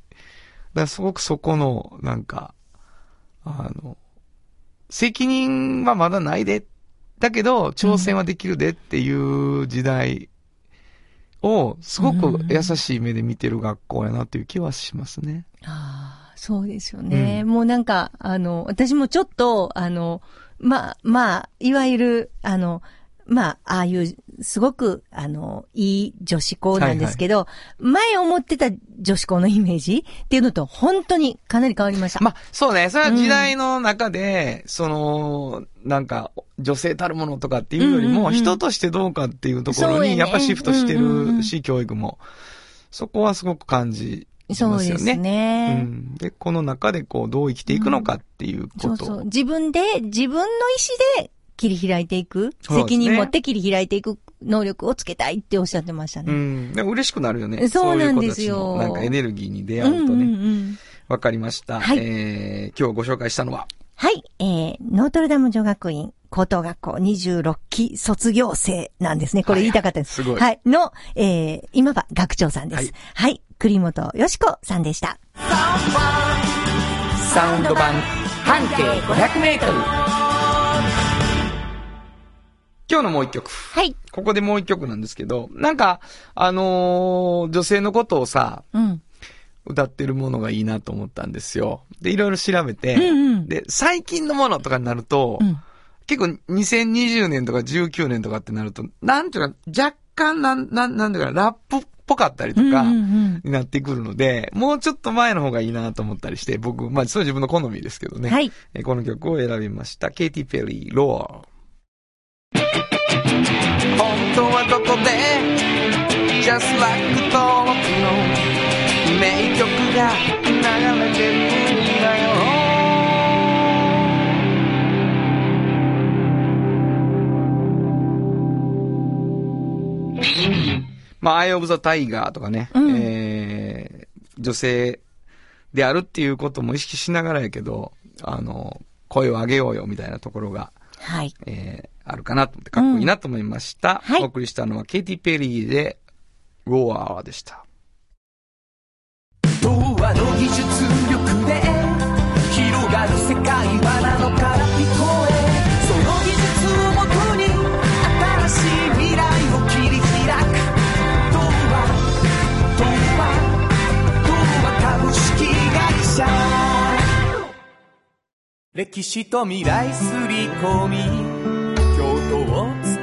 だからすごくそこの、なんか、あの、責任はまだないで。だけど、挑戦はできるでっていう時代を、すごく優しい目で見てる学校やなっていう気はしますね。ああ、そうですよね。うもうなんか、あの、私もちょっと、あの、まあ、まあ、いわゆる、あの、まあ、ああいう、すごく、あの、いい女子校なんですけど、前思ってた女子校のイメージっていうのと、本当にかなり変わりました？まあ、そうね。それは時代の中で、その、なんか、女性たるものとかっていうよりも、うんうんうん人としてどうかっていうところに、やっぱシフトしてうんうんうんるし、教育も。そこはすごく感じそうですね。ね。うん。で、この中でこう、どう生きていくのかっていうこと。そうそう。自分で、自分の意思で切り開いていく。そうですね責任持って切り開いていく能力をつけたいっておっしゃってましたうね。ん。でも嬉しくなるよね。そうなんですよそういうなんかエネルギーに出うんうんう会うとね。ん。わかりました。はいえー、今日ご紹介したのは、はい、えー、ノートルダム女学院高等学校26期卒業生なんですね。これ言いたかったです。すごいはい。の、えー、今は学長さんです。ははいい。栗本よしこさんでした。サウンド版半径500メートル。今日のもう一曲。はい。ここでもう一曲なんですけど、なんか、あのー女性のことをさ、うん。歌ってるものがいいなと思ったんですよ。で、いろいろ調べて、うんうんで、最近のものとかになると、うん。結構2020年とか19年とかってなると、なんていうか、若干なん、なん、なんていうか、ラップっぽかったりとか、になってくるので、もうちょっと前の方がいいなと思ったりして、僕、まあ、それは自分の好みですけどね。はい。えーこの曲を選びました。ケイティ・ペリー、ロアー。本当はここで？Just like 登録の名曲が流れてるんだよ。まあ、アイ・オブ・ザ・タイガーとかね、うん。えー女性であるっていうことも意識しながらやけど、あの、声を上げようよみたいなところが、はい。えーあるかなと思って、かっこいいなと思いました。はいお送りしたのはケイティ・ペリーで、ロアーでした。童話の技術力で広がる世界はなのから聞こえその技術をもとに新しい未来を切り開く童話童話童話株式会社歴史と未来すり込み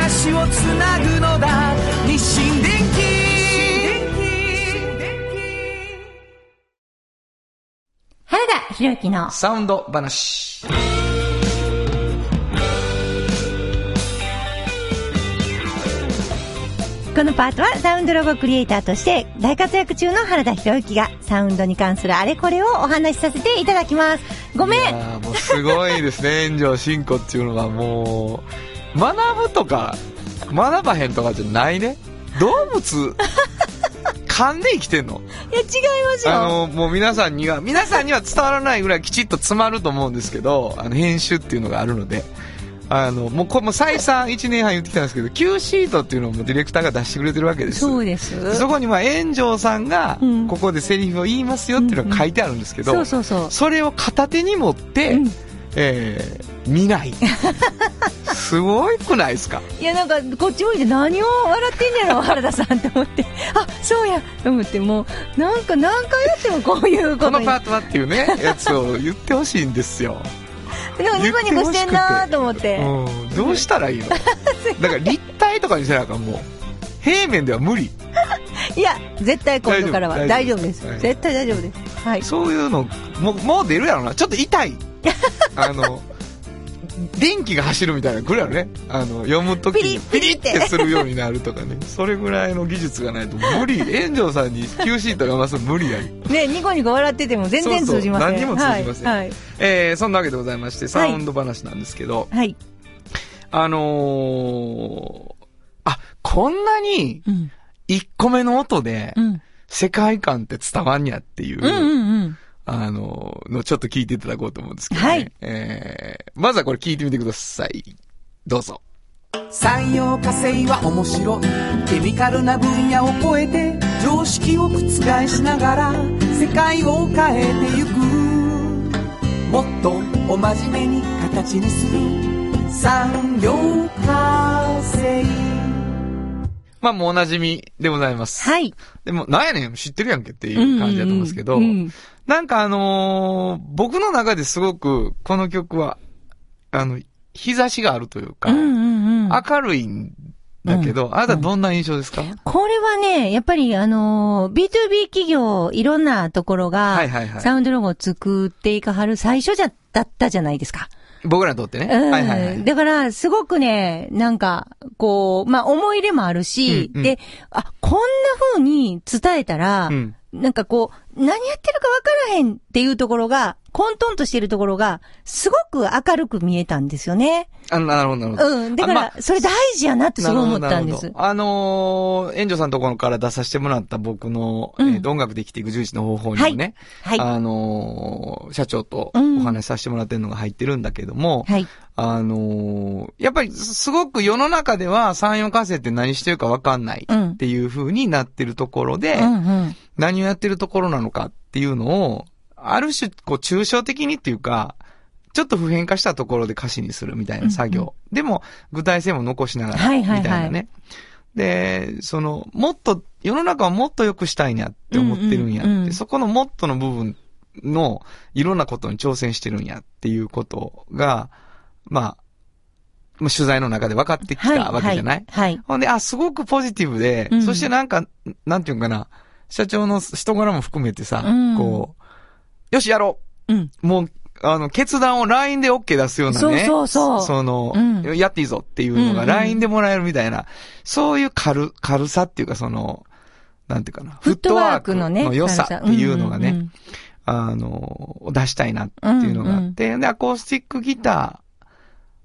らしをつなぐのだ。日清電気原田博之のサウンド話。このパートはサウンドロゴクリエイターとして大活躍中の原田博之がサウンドに関するあれこれをお話しさせていただきます。ごめん。いやーもうすごいですね、炎上進行っていうのがもう、学ぶとか、学ばへんとかじゃないね。動物、*laughs* 噛んで生きてんのいや、違いますよ。あの、もう皆さんには、皆さんには伝わらないぐらいきちっと詰まると思うんですけど、あの、編集っていうのがあるので、あの、もうこれも再三1年半言ってきたんですけど、Q シートっていうのをもうディレクターが出してくれてるわけです。そうです。そこには炎上さんがうん、ここでセリフを言いますよっていうのが書いてあるんですけど、そうそうそう。それを片手に持って、うんえー、見ない。すごくないですか？いや、なんか、こっち向いて何を笑ってんねやろ、原田さんと思って。あ、そうや、と思って、もう、なんか何回やってもこういうこに。ことのパートはっていうね、やつを言ってほしいんですよ。なんかニコニコしてんなと思って。うん、どうしたらいいの？*laughs* だから立体とかにせなあかんもう。平面では無理。いや、絶対今度からは大大丈夫ですはい。絶対大丈夫です。はい。そういうの、もう、もう出るやろな。ちょっと痛い。*laughs* あの、電気が走るみたいなの来るやろね。あの、読むときにピピリってするようになるとかね。*laughs* それぐらいの技術がないと無理。炎上さんに Q シート読ますの無理やり。ね、ニコニコ笑ってても全然通じません。何にも通じませんはい。はい。えー、そんなわけでございまして、サウンド話なんですけど、はい。あのー、あ、こんなにうん。1個目の音でうん。世界観って伝わんやっていう、うんうんうん。あのーのちょっと聞いていただこうと思うんですけどね。はいえー、まずはこれ聞いてみてください。どうぞ。産業化成は面白いケミカルな分野を超えて常識を覆しながら世界を変えてゆくもっとお真面目に形にする産業化成まあもうお馴染みでございます。はい。でも、なんやねん、知ってるやんけっていう感じだと思うんですけど、うんうんうんなんかあのー僕の中ですごく、この曲は、あの、日差しがあるというか、うんうんうん。明るいんだけど、あなたどんな印象ですか、これはね、やっぱりあのー、B2B 企業、いろんなところが、はいはいはいサウンドロゴを作っていかはる最初じゃ、だったじゃないですか。僕らにとってね。うん。はいはいはい。だから、すごくね、なんか、こう、まあ、思い入れもあるし、うんうんで、あ、こんな風に伝えたら、うん。なんかこう、何やってるかわからへんっていうところが、混沌としてるところが、すごく明るく見えたんですよね。あなるほど、なるほど。うん。だから、それ大事やなってすごい思ったんですなるほどなるほ。どあのー、園長さんのところから出させてもらった僕の、うんえーと音楽で生きていく重視の方法にもね、はい。あのー社長とうんお話しさせてもらってるのが入ってるんだけども、はい。あのーやっぱりすすごく世の中では産業化成って何してるかわかんないうんっていう風になってるところで、うんうん。何をやってるところなのかっていうのを、ある種、こう、抽象的にっていうか、ちょっと普遍化したところで歌詞にするみたいな作業。でも、具体性も残しながら、はいはいはいみたいなね。で、その、もっと、世の中をもっと良くしたいんやって思ってるんやって、うんうんうんそこのもっとの部分の、いろんなことに挑戦してるんやっていうことが、まあ、まあ取材の中で分かってきたわけじゃない、はい。はい。ほんで、あ、すごくポジティブで、うんそしてなんか、なんていうのかな、社長の人柄も含めてさ、うんこう、よし、やろうん。うもう、あの、決断を LINE で OK 出すようなね。そうそうそうその、うんやっていいぞっていうのがうんうん LINE でもらえるみたいな、そういう軽、軽さっていうかその、なんていうかな。フットワークのね。の良さっていうのがね、うんうんうんあの、出したいなっていうのがあって、で、アコースティックギタ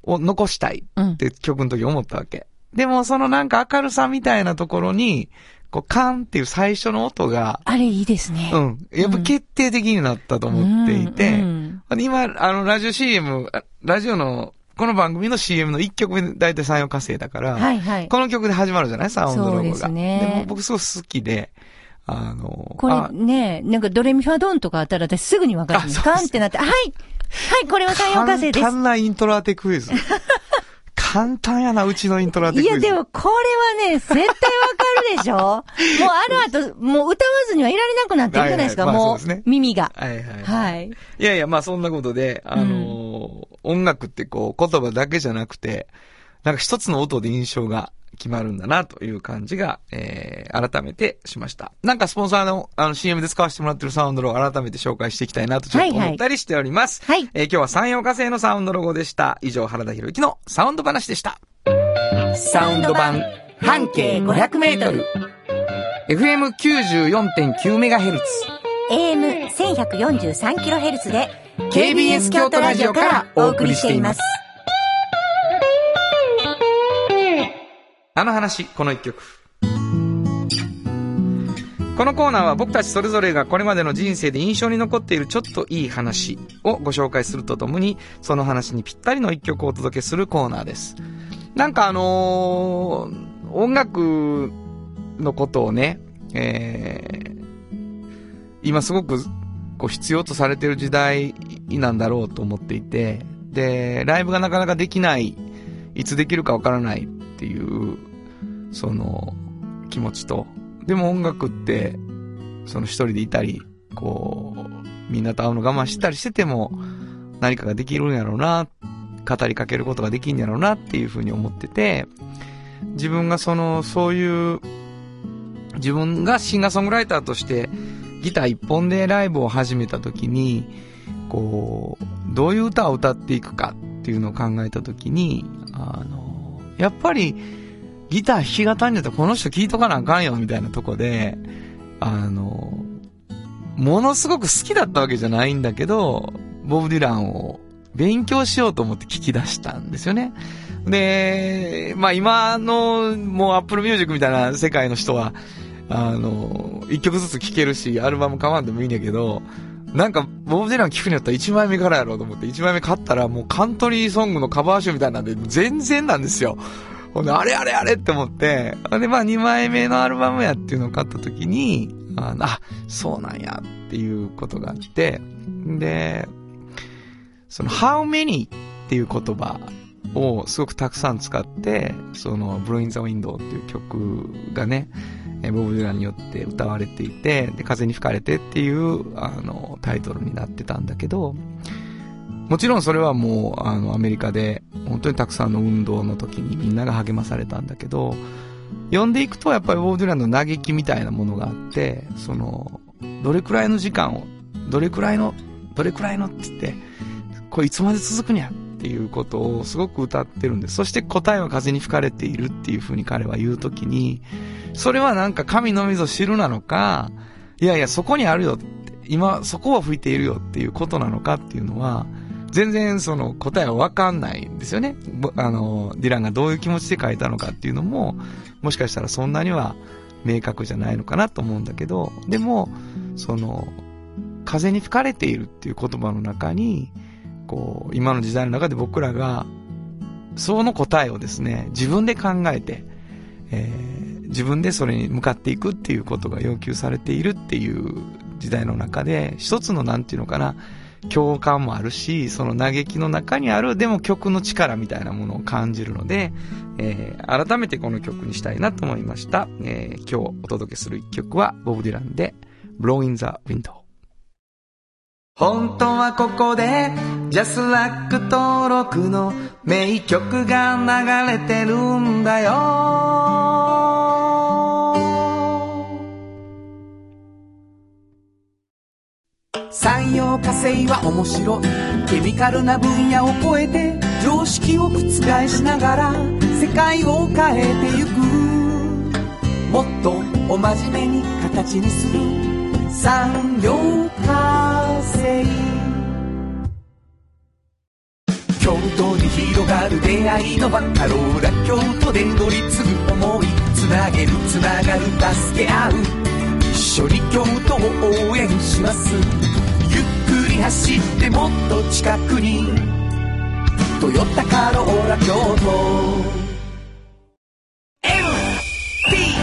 ーを残したいうんって曲の時思ったわけ。でも、そのなんか明るさみたいなところに、こう、カンっていう最初の音が、あれいいですね。うん。やっぱ決定的になったと思っていて、うんうん今、あの、ラジオ CM、あラジオの、この番組の CM の1曲目で大体3、4火星だから、はいはい。この曲で始まるじゃない？サウンドロゴが。そうですねでも僕すごい好きで、あの、こあれね、なんかドレミファドンとかあったら私すぐにわかるんです。カンってなって、はいはい、これは太陽火星です簡。単なイントロ当てクイズ。*laughs* 簡単やな、うちのイントロ当てクイズ。いや、でも、これはね、絶対わかるでしょ？*laughs* もうあの後、もう歌わずにはいられなくなってるじゃないですか、もはいはいまあそうですねう、耳が。はいはい。はい。いやいや、まあそんなことで、あのー音楽ってこう、言葉だけじゃなくて、なんか一つの音で印象が決まるんだなという感じが、えー、改めてしました。なんかスポンサーの、あの CM で使わせてもらってるサウンドロゴを改めて紹介していきたいなとちょっと思ったりしております。はいはいえー今日は山陽火星のサウンドロゴでした。以上、原田博之のサウンド話でした。サウンド版半径500メートル FM94.9MHz。AM1143kHz で、KBS 京都ラジオからお送りしています。あの話、この一曲。このコーナーは僕たちそれぞれがこれまでの人生で印象に残っているちょっといい話をご紹介するとともに、その話にぴったりの一曲をお届けするコーナーです。なんかあのー音楽のことをね、えー今すごくこう必要とされている時代なんだろうと思っていて、で、ライブがなかなかできない、いつできるかわからないっていう、その気持ちと、でも音楽って、その一人でいたり、こう、みんなと会うの我慢したりしてても、何かができるんやろうな、語りかけることができんやろうなっていうふうに思ってて、自分がその、そういう、自分がシンガーソングライターとして、ギター一本でライブを始めた時に、こう、どういう歌を歌っていくかっていうのを考えた時に、あの、やっぱり、ギター弾き語りになったらこの人聴いとかなあかんよみたいなとこで、あの、ものすごく好きだったわけじゃないんだけど、ボブ・ディランを勉強しようと思って聞き出したんですよね。で、まあ今のもうアップルミュージックみたいな世界の人は、あの、一曲ずつ聴けるし、アルバム買わんでもいいんだけど、なんか、ボブ・ディラン聞くによったら1枚目からやろうと思って、1枚目買ったらもうカントリーソングのカバー集みたいなんで、全然なんですよ。ほんで、あれあれあれって思って、で、まあ2枚目のアルバムやっていうのを買った時に、ああ、そうなんやっていうことがあって、で、その、how many っていう言葉をすごくたくさん使って、その、Blue in the Window っていう曲がね、えーボブ・ディランによって歌われていて、で、風に吹かれてっていう、あの、タイトルになってたんだけど、もちろんそれはもう、あの、アメリカで、本当にたくさんの運動の時にみんなが励まされたんだけど、読んでいくとやっぱりボブ・ディランの嘆きみたいなものがあって、その、どれくらいの時間を、どれくらいの、どれくらいのって言って、これいつまで続くにゃっていうことをすごく歌ってるんです。そして答えは風に吹かれているっていうふうに彼は言うときに、それはなんか神のみぞ知るなのか、いやいやそこにあるよって、今そこは吹いているよっていうことなのかっていうのは、全然その答えはわかんないんですよね。あの、ディランがどういう気持ちで書いたのかっていうのも、もしかしたらそんなには明確じゃないのかなと思うんだけど、でも、その、風に吹かれているっていう言葉の中に、こう、今の時代の中で僕らが、その答えをですね、自分で考えて、えー自分でそれに向かっていくっていうことが要求されているっていう時代の中で、一つのなんていうのかな、共感もあるし、その嘆きの中にある、でも曲の力みたいなものを感じるので、えー改めてこの曲にしたいなと思いました。えー今日お届けする一曲は、ボブ・ディランで、Blow in the Window。本当はここでジャスラック登録の名曲が流れてるんだよ。産業化成は面白い。ケミカルな分野を超えて常識を覆しながら世界を変えてゆく。もっとお真面目に形にする。産業化。京都に広がる出会いのバカローラ京都で乗り継ぐ思いつなげるつながる助け合う一緒に京都を応援します。ゆっくり走ってもっと近くに「トヨタカローラ京都」MT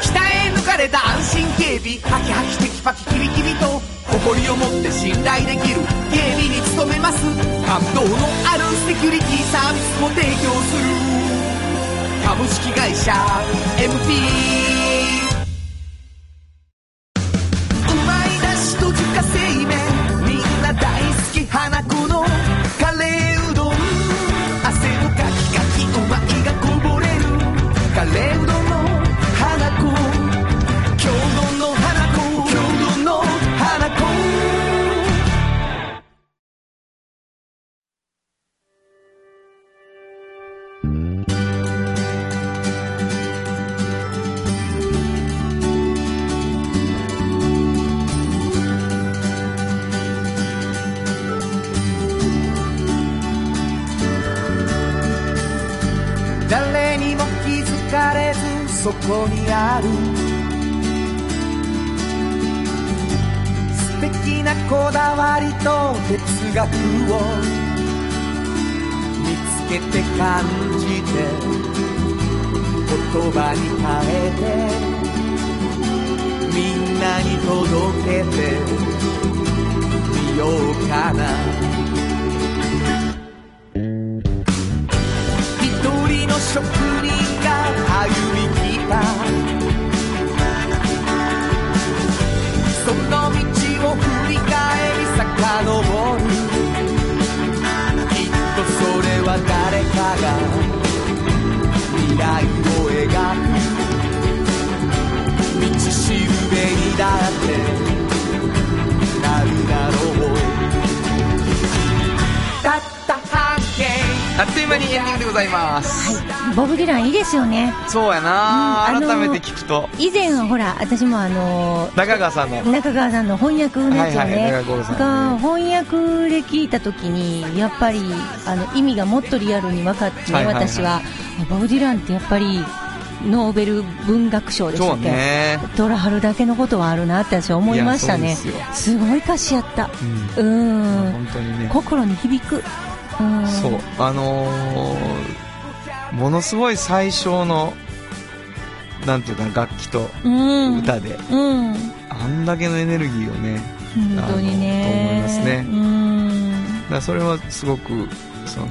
北へ抜かれた安心警備。ハキハキテキパキキビキビと。誇りを持って信頼できる警備に努めます。感動のあるセキュリティサービスも提供する。株式会社 MP 誰にも気づかれずそこにある。素敵なこだわりと哲学を見つけて感じて言葉に変えてみんなに届けてみようかな。職人が歩み来たその道を振り返り遡る。きっとそれは誰かが未来あっという間にエンディングでございます。はい。ボブ・ディランいいですよね。そうやな、うんあのー改めて聞くと。以前はほら、私もあの中川さんの。中川さんの翻訳のやつをはいはい翻訳で聞いたときに、やっぱりあの意味がもっとリアルに分かって、私は、あボブ・ディランってやっぱりノーベル文学賞でしたっけ、ね。トラハルだけのことはあるなって私は思いましたね。すごい歌詞やった。うんうーん。本当にね。心に響く。うん。そう。あのーものすごい最小の、なんていうかな、楽器とうん。歌で、うん。あんだけのエネルギーをね、本当にね。と思いますねうん。だそれはすごく、その、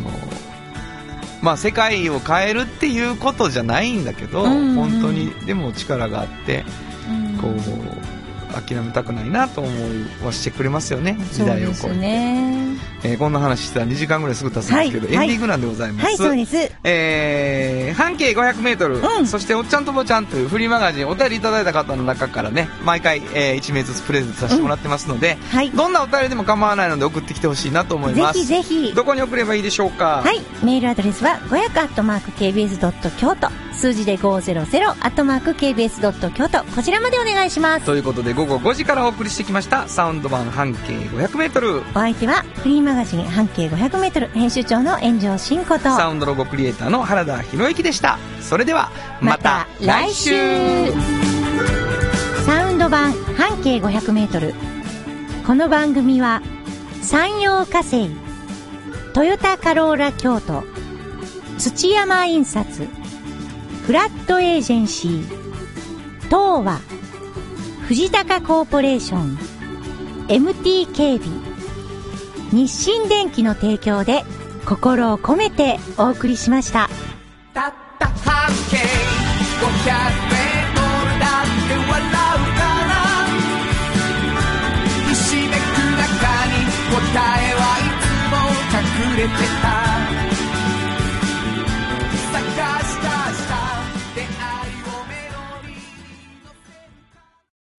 まあ世界を変えるっていうことじゃないんだけど、うんうん本当にでも力があって、うんこう、諦めたくないなと思いはしてくれますよね、時代を超えて。ね。えーこんな話したら2時間ぐらいすぐ経つんですけど、はいエンディングなんでございます。はい、そうです。えー半径500メートル、うんそしておっちゃんとぼちゃんというフリーマガジンお便りいただいた方の中からね、毎回、え1名ずつプレゼントさせてもらってますので、はい。どんなお便りでも構わないので送ってきてほしいなと思います。ぜひぜひ。どこに送ればいいでしょうか？はい。メールアドレスは、500-kbs. 京都。数字で 500-kbs. 京都。こちらまでお願いします。ということで午後5時からお送りしてきましたサウンド版半径500メートルお相手は、フリーマガジン半径500メートル編集長の炎上真子と、サウンドロゴクリエイターの原田博之でした。それでは、また来週サウンド版半径500メートル。この番組は、山陽火星、トヨタカローラ京都、土山印刷、フラットエージェンシー、東和、藤高コーポレーション、MT 警備、日清電機の提供で心を込めてお送りしました。たった半径500メートルだって笑うから。ひしめく中に答えはいつも隠れてた。